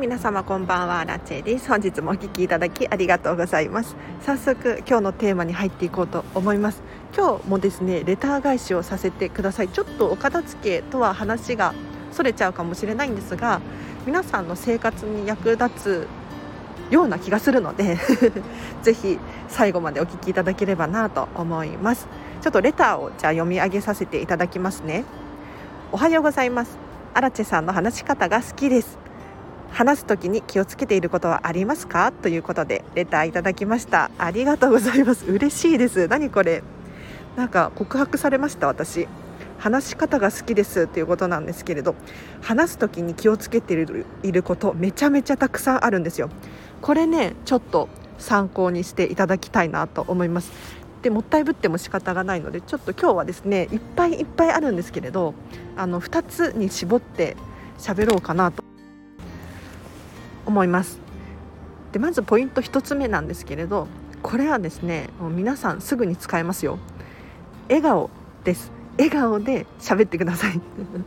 皆様こんばんはラチェです。本日もお聞きいただきありがとうございます。早速今日のテーマに入っていこうと思います。今日もですねレター返しをさせてください。ちょっとお片付けとは話がそれちゃうかもしれないんですが皆さんの生活に役立つような気がするので ぜひ最後までお聞きいただければなと思います。ちょっとレターをじゃあ読み上げさせていただきますね。おはようございます。アラチェさんの話し方が好きです。話す時に気をつけていることはありますか？ということでレターいただきました。ありがとうございます。嬉しいです。何これ？なんか告白されました？私。話し方が好きですということなんですけれど話す時に気をつけていることめちゃめちゃたくさんあるんですよ。これねちょっと参考にしていただきたいなと思います。でもったいぶっても仕方がないのでちょっと今日はですねいっぱいいっぱいあるんですけれどあの2つに絞って喋ろうかなと思います。でまずポイント1つ目なんですけれどこれはですねもう皆さんすぐに使えますよ。笑顔です。笑顔で喋ってください。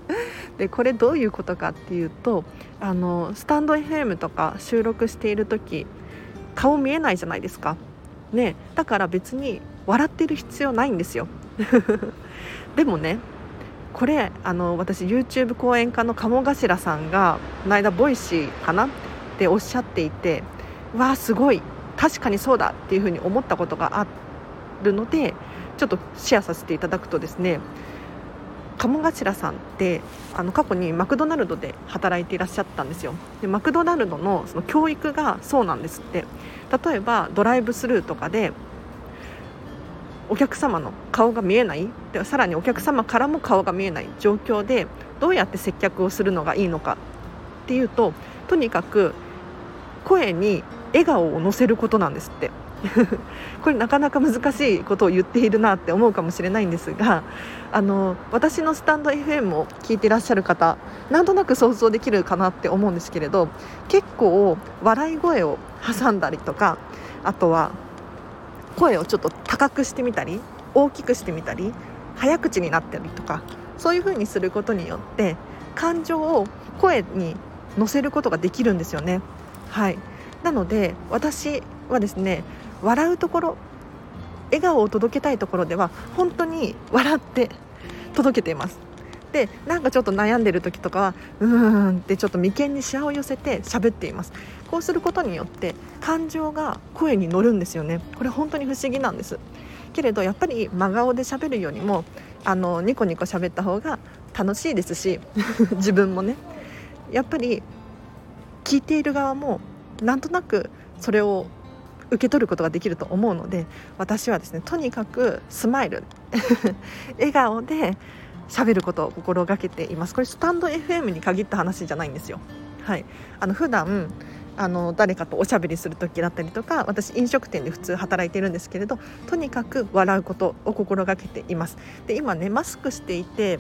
でこれどういうことかっていうとあのスタンド FM とか収録している時顔見えないじゃないですか。ねだから別に笑ってる必要ないんですよ。でもねこれあの私 YouTube 講演家の鴨頭さんがこの間ボイシーかなっておっしゃっていてわあすごい確かにそうだっていうふうに思ったことがあるのでちょっとシェアさせていただくとですね鴨頭さんってあの過去にマクドナルドで働いていらっしゃったんですよ。でマクドナルドのその教育がそうなんですって。例えばドライブスルーとかでお客様の顔が見えない。でさらにお客様からも顔が見えない状況でどうやって接客をするのがいいのかっていうととにかく声に笑顔を乗せることなんですって。これなかなか難しいことを言っているなって思うかもしれないんですがあの私のスタンド FM を聞いていらっしゃる方なんとなく想像できるかなって思うんですけれど結構笑い声を挟んだりとかあとは声をちょっと高くしてみたり大きくしてみたり早口になったりとかそういう風にすることによって感情を声に乗せることができるんですよね。はい。なので私はですね笑うところ笑顔を届けたいところでは本当に笑って届けています。でなんかちょっと悩んでる時とかはうーんってちょっと眉間にしわを寄せて喋っています。こうすることによって感情が声に乗るんですよね。これ本当に不思議なんです。けれどやっぱり真顔で喋るよりもあのニコニコ喋った方が楽しいですし 自分もね。やっぱり聞いている側もなんとなくそれを受け取ることができると思うので私はですねとにかくスマイル 笑顔で喋ることを心がけています。これスタンド FM に限った話じゃないんですよ。はい。あの普段あの誰かとおしゃべりする時だったりとか私飲食店で普通働いてるんですけれどとにかく笑うことを心がけています。で今ねマスクしていて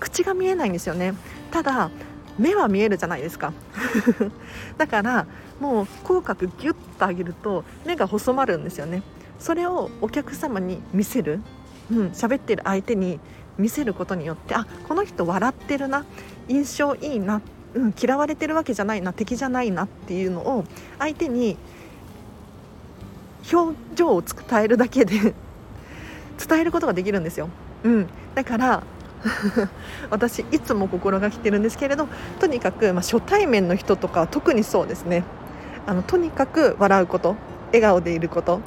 口が見えないんですよね。ただ目は見えるじゃないですか。だからもう口角ギュッと上げると目が細まるんですよね。それをお客様に見せる。うん、喋ってる相手に見せることによってあこの人笑ってるな。印象いいな、うん、嫌われてるわけじゃないな。敵じゃないなっていうのを相手に表情を伝えるだけで伝えることができるんですよ、うん、だから 私いつも心がけてるんですけれどとにかく、まあ、初対面の人とか特にそうですね。あのとにかく笑うこと笑顔でいること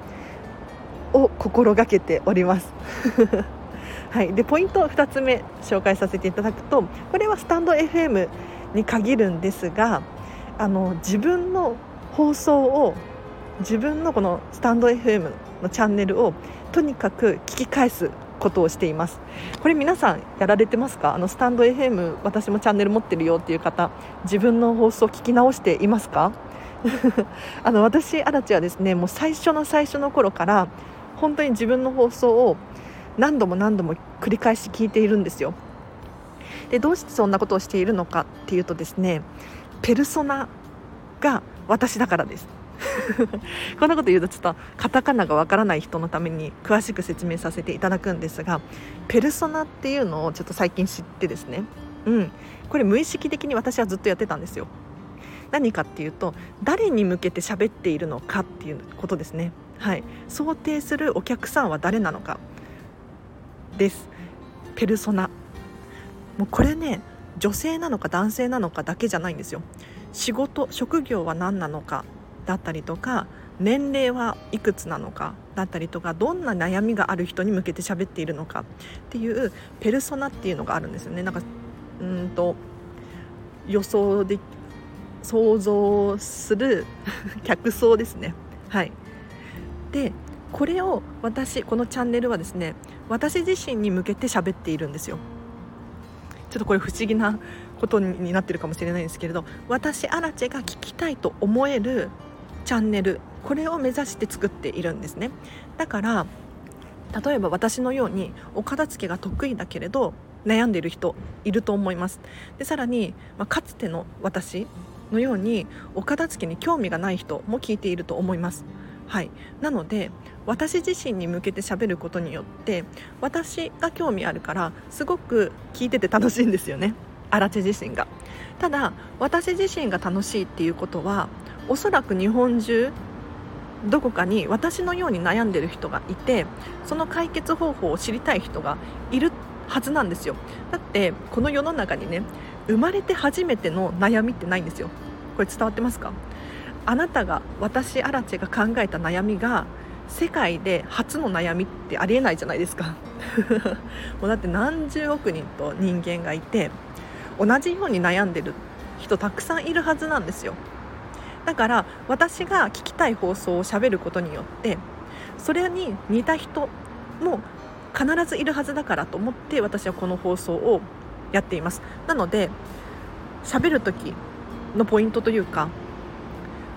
を心がけております。はい、でポイント2つ目紹介させていただくとこれはスタンド FM に限るんですがあの自分の放送を自分のこのスタンド FM のチャンネルをとにかく聞き返すことをしています。これ皆さんやられてますか？あのスタンド FM 私もチャンネル持ってるよっていう方自分の放送聞き直していますか？あの私アラチはですねもう最初の最初の頃から本当に自分の放送を何度も何度も繰り返し聞いているんですよ。でどうしてそんなことをしているのかっていうとですねペルソナが私だからです。こんなこと言うとちょっとカタカナがわからない人のために詳しく説明させていただくんですがペルソナっていうのをちょっと最近知ってですね。うん。これ無意識的に私はずっとやってたんですよ。何かっていうと誰に向けて喋っているのかっていうことですね。はい。想定するお客さんは誰なのか。です。ペルソナ。もうこれね女性なのか男性なのかだけじゃないんですよ。仕事職業は何なのか。だったりとか年齢はいくつなのかだったりとかどんな悩みがある人に向けて喋っているのかっていうペルソナっていうのがあるんですよね。なんかうんと予想で想像する 客層ですね。はい。でこれを私このチャンネルはですね私自身に向けて喋っているんですよ。ちょっとこれ不思議なことになってるかもしれないんですけれど私アラチェが聞きたいと思えるチャンネルこれを目指して作っているんですね。だから例えば私のようにお片付けが得意だけれど悩んでいる人いると思います。でさらに、まあ、かつての私のようにお片付けに興味がない人も聞いていると思います。はい、なので私自身に向けて喋ることによって私が興味あるからすごく聞いてて楽しいんですよね。荒地自身が。ただ私自身が楽しいっていうことはおそらく日本中どこかに私のように悩んでる人がいてその解決方法を知りたい人がいるはずなんですよ。だってこの世の中にね生まれて初めての悩みってないんですよ。これ伝わってますか？あなたが私アラチェが考えた悩みが世界で初の悩みってありえないじゃないですか。もうだって何十億人と人間がいて同じように悩んでる人たくさんいるはずなんですよ。だから私が聞きたい放送をしゃべることによってそれに似た人も必ずいるはずだからと思って私はこの放送をやっています。なので喋る時のポイントというか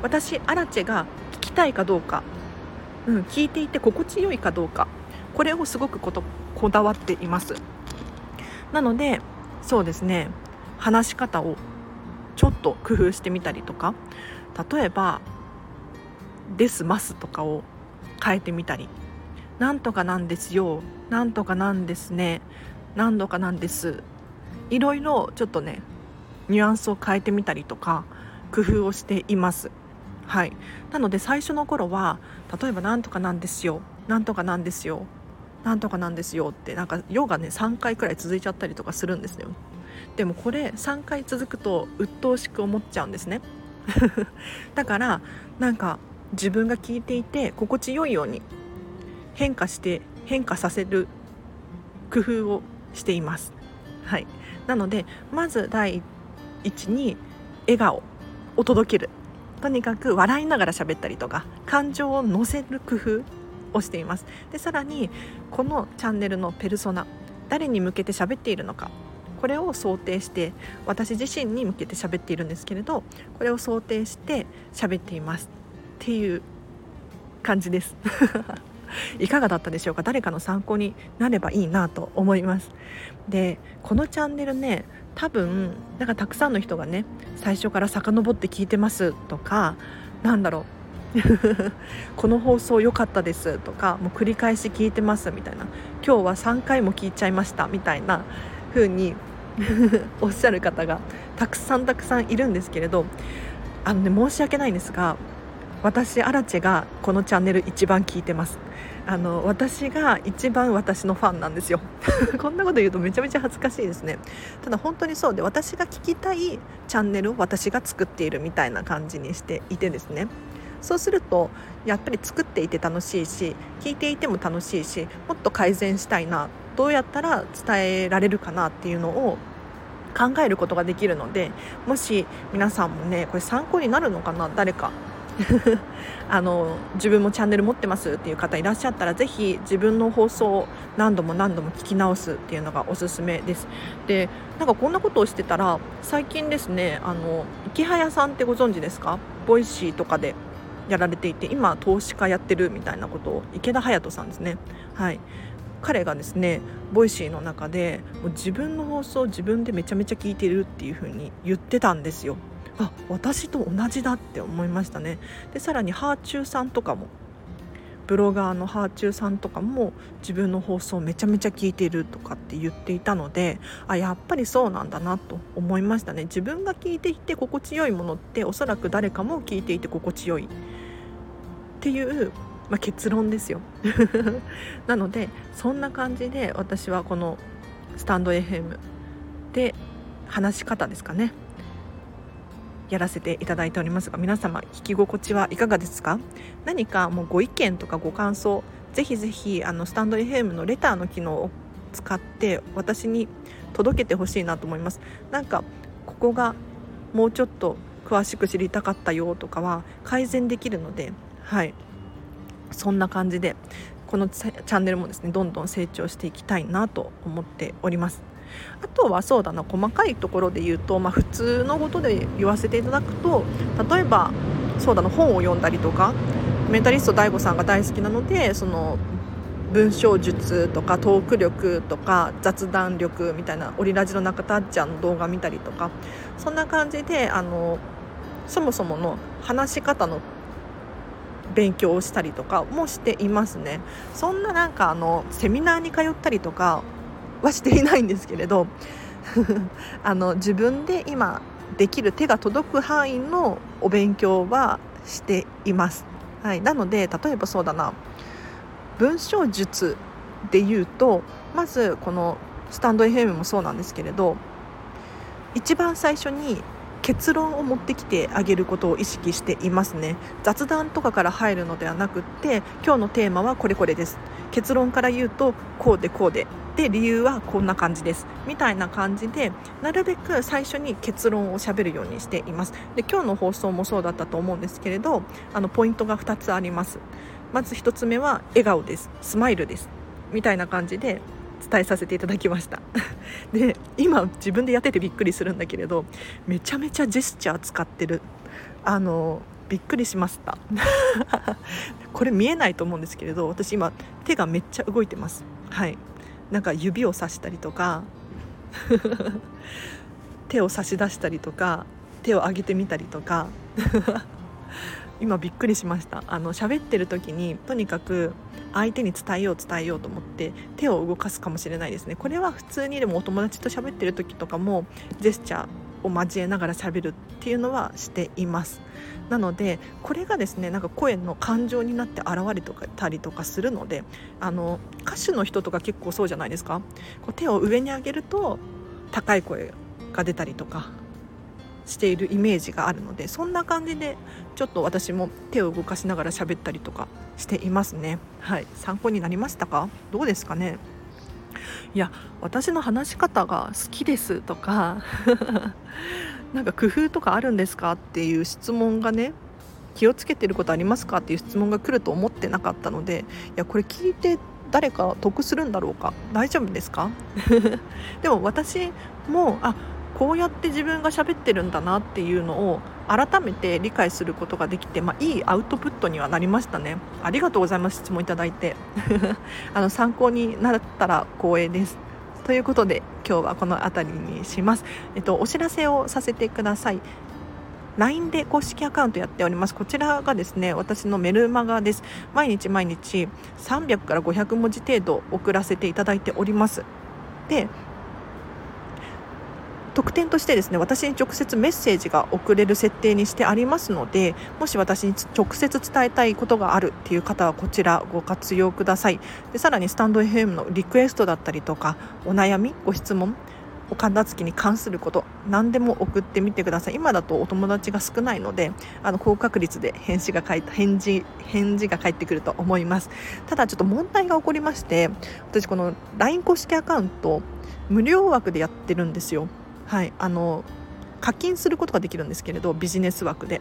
私アラチェが聞きたいかどうか、うん、聞いていて心地よいかどうかこれをすごくことこだわっています。なのでそうですね話し方をちょっと工夫してみたりとか例えば「ですます」とかを変えてみたり「なんとかなんですよ」「なんとかなんですね」「何度かなんです」いろいろちょっとねニュアンスを変えてみたりとか工夫をしています。はい、なので最初の頃は例えば「なんとかなんですよ」「なんとかなんですよ」「なんとかなんですよ」ってなんかヨがね3回くらい続いちゃったりとかするんですよ。でもこれ3回続くと鬱陶しく思っちゃうんですね。だからなんか自分が聞いていて心地よいように変化して変化させる工夫をしています。はい。なのでまず第一に笑顔を届ける。とにかく笑いながら喋ったりとか感情を乗せる工夫をしています。でさらにこのチャンネルのペルソナ誰に向けて喋っているのかこれを想定して私自身に向けて喋っているんですけれどこれを想定して喋っていますっていう感じです。いかがだったでしょうか？誰かの参考になればいいなと思います。でこのチャンネルね多分なんかたくさんの人がね最初から遡って聞いてますとかなんだろう。この放送良かったですとかもう繰り返し聞いてますみたいな。今日は3回も聞いちゃいましたみたいな風に おっしゃる方がたくさんたくさんいるんですけれどあのね申し訳ないんですが私アラチェがこのチャンネル一番聞いてます。あの私が一番私のファンなんですよ。こんなこと言うとめちゃめちゃ恥ずかしいですね。ただ本当にそうで私が聞きたいチャンネルを私が作っているみたいな感じにしていてですね。そうするとやっぱり作っていて楽しいし聞いていても楽しいしもっと改善したいなどうやったら伝えられるかなっていうのを考えることができるのでもし皆さんもねこれ参考になるのかな？誰か。あの自分もチャンネル持ってますっていう方いらっしゃったらぜひ自分の放送を何度も何度も聞き直すっていうのがおすすめです。でなんかこんなことをしてたら最近ですねあのイケハヤさんってご存知ですか？ボイシーとかでやられていて今投資家やってるみたいなことをイケダハヤトさんですね。はい。彼がですねボイシーの中でもう自分の放送自分でめちゃめちゃ聞いてるっていう風に言ってたんですよ。あ私と同じだって思いましたね。でさらにはあちゅうさんとかもブロガーのはあちゅうさんとかも自分の放送めちゃめちゃ聞いてるとかって言っていたのであやっぱりそうなんだなと思いましたね。自分が聞いていて心地よいものっておそらく誰かも聞いていて心地よいっていう、まあ、結論ですよ。なのでそんな感じで私はこのスタンド FM で話し方ですかね。やらせていただいておりますが皆様聞き心地はいかがですか？何かもうご意見とかご感想ぜひぜひあのスタンド FM のレターの機能を使って私に届けてほしいなと思います。なんかここがもうちょっと詳しく知りたかったよとかは改善できるのではい。そんな感じでこのチャンネルもですねどんどん成長していきたいなと思っております。あとはそうだな細かいところで言うと、まあ、普通のことで言わせていただくと例えばそうだな本を読んだりとかメンタリスト DAIGO さんが大好きなのでその文章術とかトーク力とか雑談力みたいなオリラジの中田っちゃんの動画見たりとかそんな感じであのそもそもの話し方の勉強をしたりとかもしていますね。そんななんかあのセミナーに通ったりとかはしていないんですけれど あの自分で今できる手が届く範囲のお勉強はしています。はい、なので例えばそうだな。文章術で言うとまずこのスタンド FM もそうなんですけれど一番最初に結論を持ってきてあげることを意識していますね。雑談とかから入るのではなくって今日のテーマはこれこれです。結論から言うとこうでこうで。で理由はこんな感じです。みたいな感じでなるべく最初に結論をしゃべるようにしています。で今日の放送もそうだったと思うんですけれどあのポイントが2つあります。まず1つ目は笑顔です。スマイルです。みたいな感じで伝えさせていただきました。で今自分でやっててびっくりするんだけれどめちゃめちゃジェスチャー使ってる。あのびっくりしました。これ見えないと思うんですけれど私今手がめっちゃ動いてます。はい。なんか指をさしたりとか 手を差し出したりとか手を上げてみたりとか。今びっくりしました。あの喋ってる時にとにかく相手に伝えよう伝えようと思って手を動かすかもしれないですね。これは普通にでもお友達と喋ってる時とかもジェスチャーを交えながら喋るっていうのはしています。なのでこれがですねなんか声の感情になって現れたりとかするのであの歌手の人とか結構そうじゃないですか。こう手を上に上げると高い声が出たりとかしているイメージがあるのでそんな感じでちょっと私も手を動かしながら喋ったりとかしていますね。はい。参考になりましたか？どうですかね？いや私の話し方が好きですとか なんか工夫とかあるんですかっていう質問がね気をつけてることありますか？っていう質問が来ると思ってなかったのでいやこれ聞いて誰か得するんだろうか？大丈夫ですか？でも私もあこうやって自分が喋ってるんだなっていうのを改めて理解することができて、まあ、いいアウトプットにはなりましたね。ありがとうございます質問いただいて。あの参考になったら光栄です。ということで今日はこの辺りにします、えっと、お知らせをさせてください。LINE で公式アカウントやっております。こちらがですね私のメルマガです。毎日毎日300から500文字程度送らせていただいております。で特典としてですね私に直接メッセージが送れる設定にしてありますのでもし私に直接伝えたいことがあるっていう方はこちらご活用ください。でさらにスタンド FM のリクエストだったりとかお悩みご質問お片付けに関すること何でも送ってみてください。今だとお友達が少ないのであの高確率で返信が返事返事が返ってくると思います。ただちょっと問題が起こりまして私この LINE 公式アカウント無料枠でやってるんですよ。はいあの課金することができるんですけれどビジネス枠で。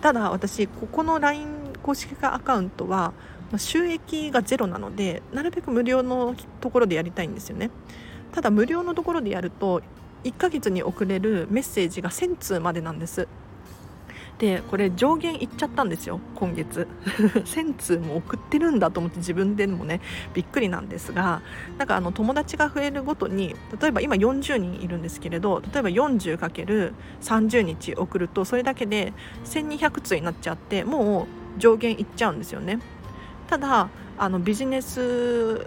ただ私ここの LINE 公式アカウントは収益がゼロなのでなるべく無料のところでやりたいんですよね。ただ無料のところでやると1ヶ月に送れるメッセージが1000通までなんです。でこれ上限いっちゃったんですよ今月。1000通も送ってるんだと思って自分でもねびっくりなんですがなんかあの友達が増えるごとに例えば今40人いるんですけれど例えば 40×30 日送るとそれだけで1200通になっちゃってもう上限いっちゃうんですよね。ただあのビジネス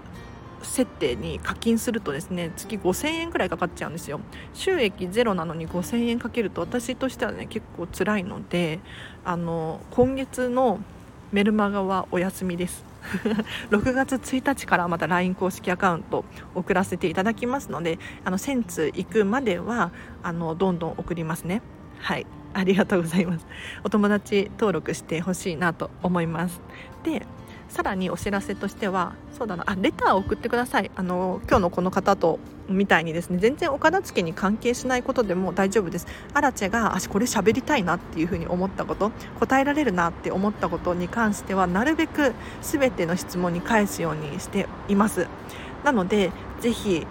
設定に課金するとですね月5000円くらいかかっちゃうんですよ。収益ゼロなのに5000円かけると私としてはね結構辛いのであの今月のメルマガはお休みです。6月1日からまた LINE 公式アカウント送らせていただきますのであの1000通行くまではあのどんどん送りますね。はい。ありがとうございます。お友達登録してほしいなと思います。でさらにお知らせとしてはそうだなあレターを送ってください。あの今日のこの方とみたいにですね全然お片付けに関係しないことでも大丈夫です。アラチェがあこれ喋りたいなっていうふうに思ったこと答えられるなって思ったことに関してはなるべく全ての質問に返すようにしています。なのでぜひ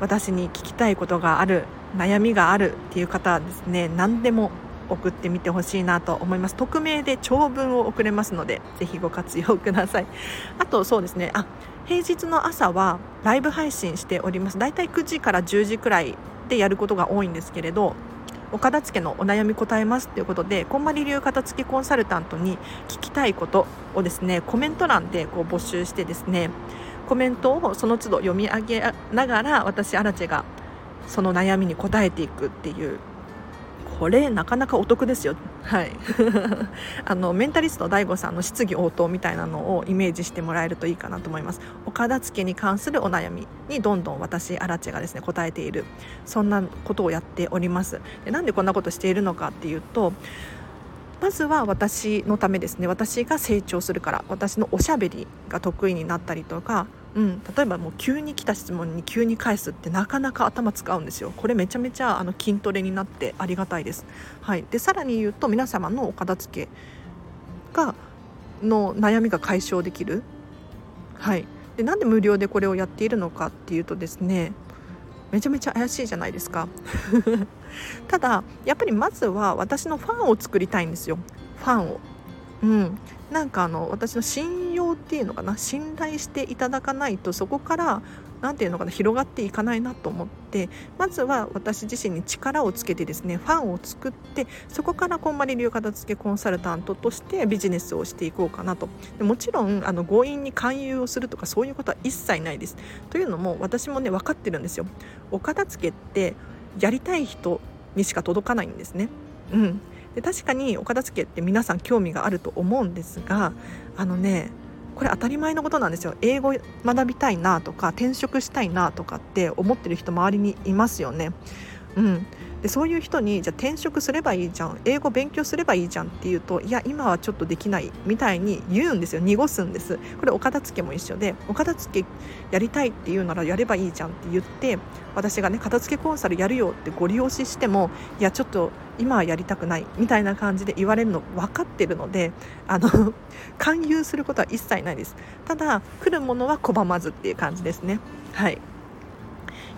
私に聞きたいことがある悩みがあるっていう方はですね何でも送ってみてほしいなと思います。匿名で長文を送れますのでぜひご活用ください。あとそうですね。あ平日の朝はライブ配信しております。だいたい9時から10時くらいでやることが多いんですけれどお片付けのお悩み答えますということでこんまり流片付けコンサルタントに聞きたいことをですねコメント欄でこう募集してですねコメントをその都度読み上げながら私アラチェがその悩みに答えていくっていうこれなかなかお得ですよ。はい。あのメンタリスト DAIGO さんの質疑応答みたいなのをイメージしてもらえるといいかなと思います。お片付けに関するお悩みにどんどん私アラチェがですね答えている。そんなことをやっております。でなんでこんなことしているのかっていうとまずは私のためですね。私が成長するから私のおしゃべりが得意になったりとかうん、例えばもう急に来た質問に急に返すってなかなか頭使うんですよ。これめちゃめちゃあの筋トレになってありがたいです、はい、でさらに言うと皆様のお片付けがの悩みが解消できる、はい、でなんで無料でこれをやっているのかっていうとですねめちゃめちゃ怪しいじゃないですか。ただやっぱりまずは私のファンを作りたいんですよ。ファンを。うん、なんかあの私のっていうのかな信頼していただかないとそこから何て言うのかな広がっていかないなと思ってまずは私自身に力をつけてですねファンを作ってそこからこんまり流片付けコンサルタントとしてビジネスをしていこうかなと。もちろんあの強引に勧誘をするとかそういうことは一切ないです。というのも私もね分かってるんですよ。お片付けってやりたい人にしか届かないんですね。うん。で確かにお片付けって皆さん興味があると思うんですがあのねこれ当たり前のことなんですよ英語学びたいなとか転職したいなとかって思ってる人周りにいますよね。うん、でそういう人にじゃ転職すればいいじゃん英語勉強すればいいじゃんって言うといや今はちょっとできないみたいに言うんですよ。濁すんですこれお片付けも一緒でお片付けやりたいって言うならやればいいじゃんって言って私がね片付けコンサルやるよってご利用ししてもいやちょっと今はやりたくないみたいな感じで言われるの分かってるのであの 勧誘することは一切ないです。ただ来るものは拒まずっていう感じですね。はい。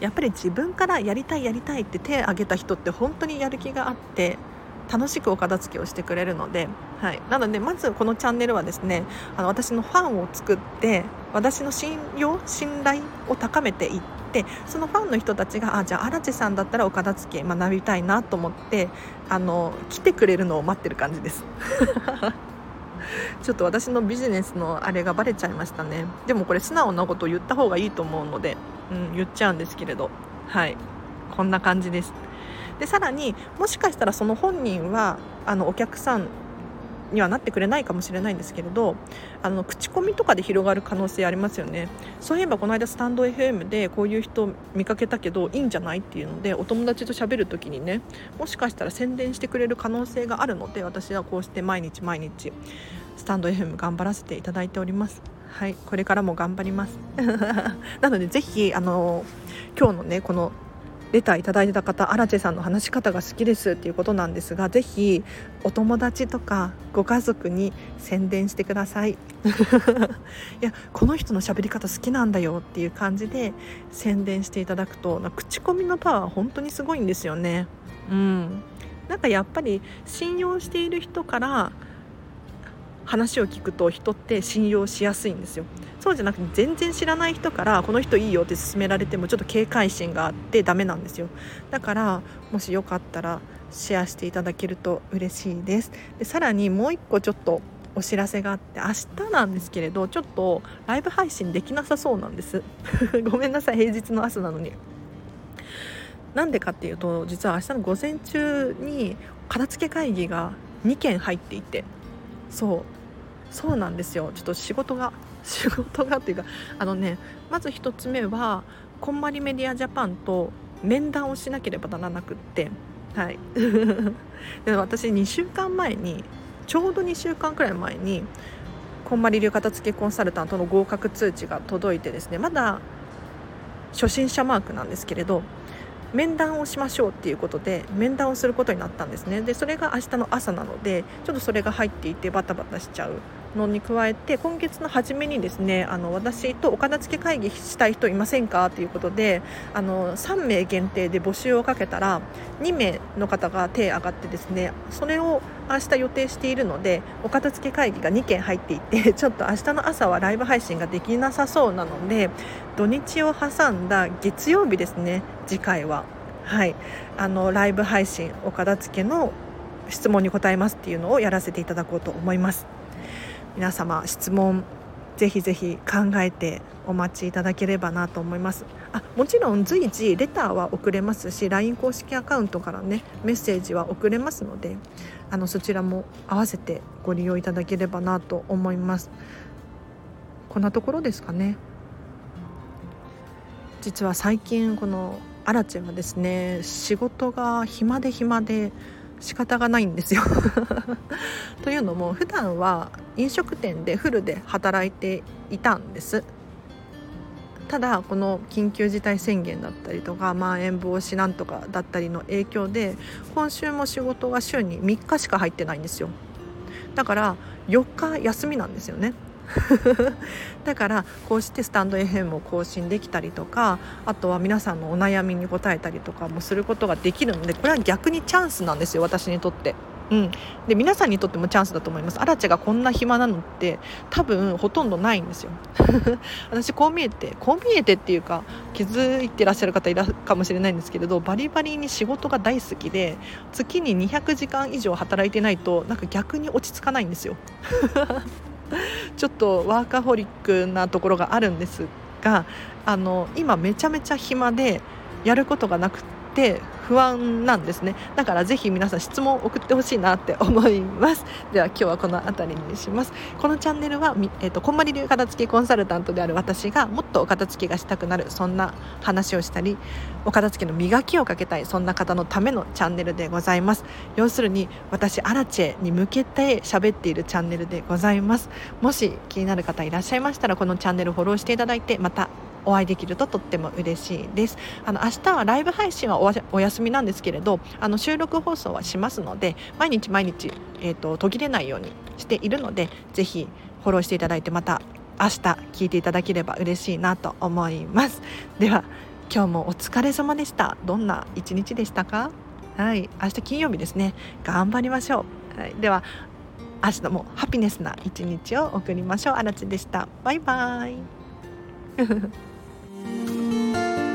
やっぱり自分からやりたいやりたいって手を挙げた人って本当にやる気があって楽しくお片付けをしてくれるので、はい、なのでまずこのチャンネルはですねあの私のファンを作って私の信用信頼を高めていってそのファンの人たちがあじゃあ荒地さんだったらお片付け学びたいなと思ってあの来てくれるのを待ってる感じです。ちょっと私のビジネスのあれがバレちゃいましたね。でもこれ素直なことを言った方がいいと思うので、うん、言っちゃうんですけれど。はい。こんな感じです。でさらにもしかしたらその本人はあのお客さんにはなってくれないかもしれないんですけれどあの口コミとかで広がる可能性ありますよね。そういえばこの間スタンド FM でこういう人見かけたけどいいんじゃないっていうのでお友達と喋る時にねもしかしたら宣伝してくれる可能性があるので私はこうして毎日毎日。スタンド FM 頑張らせていただいております。はいこれからも頑張ります。なのでぜひあの今日のねこのレターいただいた方アラチェさんの話し方が好きですっていうことなんですがぜひお友達とかご家族に宣伝してください。いやこの人の喋り方好きなんだよっていう感じで宣伝していただくと口コミのパワー本当にすごいんですよね。うん。なんかやっぱり信用している人から話を聞くと人って信用しやすいんですよ。そうじゃなくて全然知らない人からこの人いいよって勧められてもちょっと警戒心があってダメなんですよ。だからもしよかったらシェアしていただけると嬉しいです。でさらにもう一個ちょっとお知らせがあって明日なんですけれどちょっとライブ配信できなさそうなんです。ごめんなさい平日の朝なのに。なんでかっていうと実は明日の午前中に片付け会議が2件入っていて。そう。そうなんですよ。ちょっと仕事が 仕事がっていうかあのねまず1つ目はこんまりメディアジャパンと面談をしなければならなくって。はい。で私2週間前にちょうど2週間くらい前にこんまり流片付けコンサルタントの合格通知が届いてですねまだ初心者マークなんですけれど面談をしましょうっていうことで面談をすることになったんですね。でそれが明日の朝なのでちょっとそれが入っていてバタバタしちゃう。のに加えて今月の初めにですねあの私とお片付け会議したい人いませんか？ということであの3名限定で募集をかけたら2名の方が手挙がってですねそれを明日予定しているのでお片付け会議が2件入っていて ちょっと明日の朝はライブ配信ができなさそうなので土日を挟んだ月曜日ですね次回は。はい、あのライブ配信お片付けの質問に答えますっていうのをやらせていただこうと思います。皆様質問ぜひぜひ考えてお待ちいただければなと思います。あもちろん随時レターは送れますし LINE 公式アカウントからねメッセージは送れますのであのそちらも合わせてご利用いただければなと思います。こんなところですかね。実は最近このアラチェはですね仕事が暇で暇で仕方がないんですよ。というのも普段は飲食店でフルで働いていたんです。ただこの緊急事態宣言だったりとかまん延防止なんとかだったりの影響で今週も仕事が週に3日しか入ってないんですよ。だから4日休みなんですよね。だからこうしてスタンド FM を更新できたりとかあとは皆さんのお悩みに答えたりとかもすることができるのでこれは逆にチャンスなんですよ私にとって。うん、で皆さんにとってもチャンスだと思います。アラチェがこんな暇なのって多分ほとんどないんですよ。私こう見えてこう見えてっていうか気づいてらっしゃる方いらかもしれないんですけれどバリバリに仕事が大好きで月に200時間以上働いてないとなんか逆に落ち着かないんですよ。ちょっとワーカホリックなところがあるんですがあの今めちゃめちゃ暇でやることがなくて不安なんですね。だからぜひ皆さん質問を送ってほしいなって思います。では今日はこの辺りにします。このチャンネルは、えーと、こんまり流片付けコンサルタントである私がもっとお片付けがしたくなるそんな話をしたりお片付けの磨きをかけたいそんな方のためのチャンネルでございます。要するに私アラチェに向けて喋っているチャンネルでございます。もし気になる方いらっしゃいましたらこのチャンネルフォローしていただいてまたお会いできるととっても嬉しいです。あの明日はライブ配信はお休みなんですけれどあの収録放送はしますので毎日毎日、えーと、途切れないようにしているのでぜひフォローしていただいてまた明日聞いていただければ嬉しいなと思います。では今日もお疲れ様でした。どんな一日でしたか？はい。明日金曜日ですね。頑張りましょう、はい、では明日もハピネスな一日を送りましょう。あらちでした。バイバイ。嗯。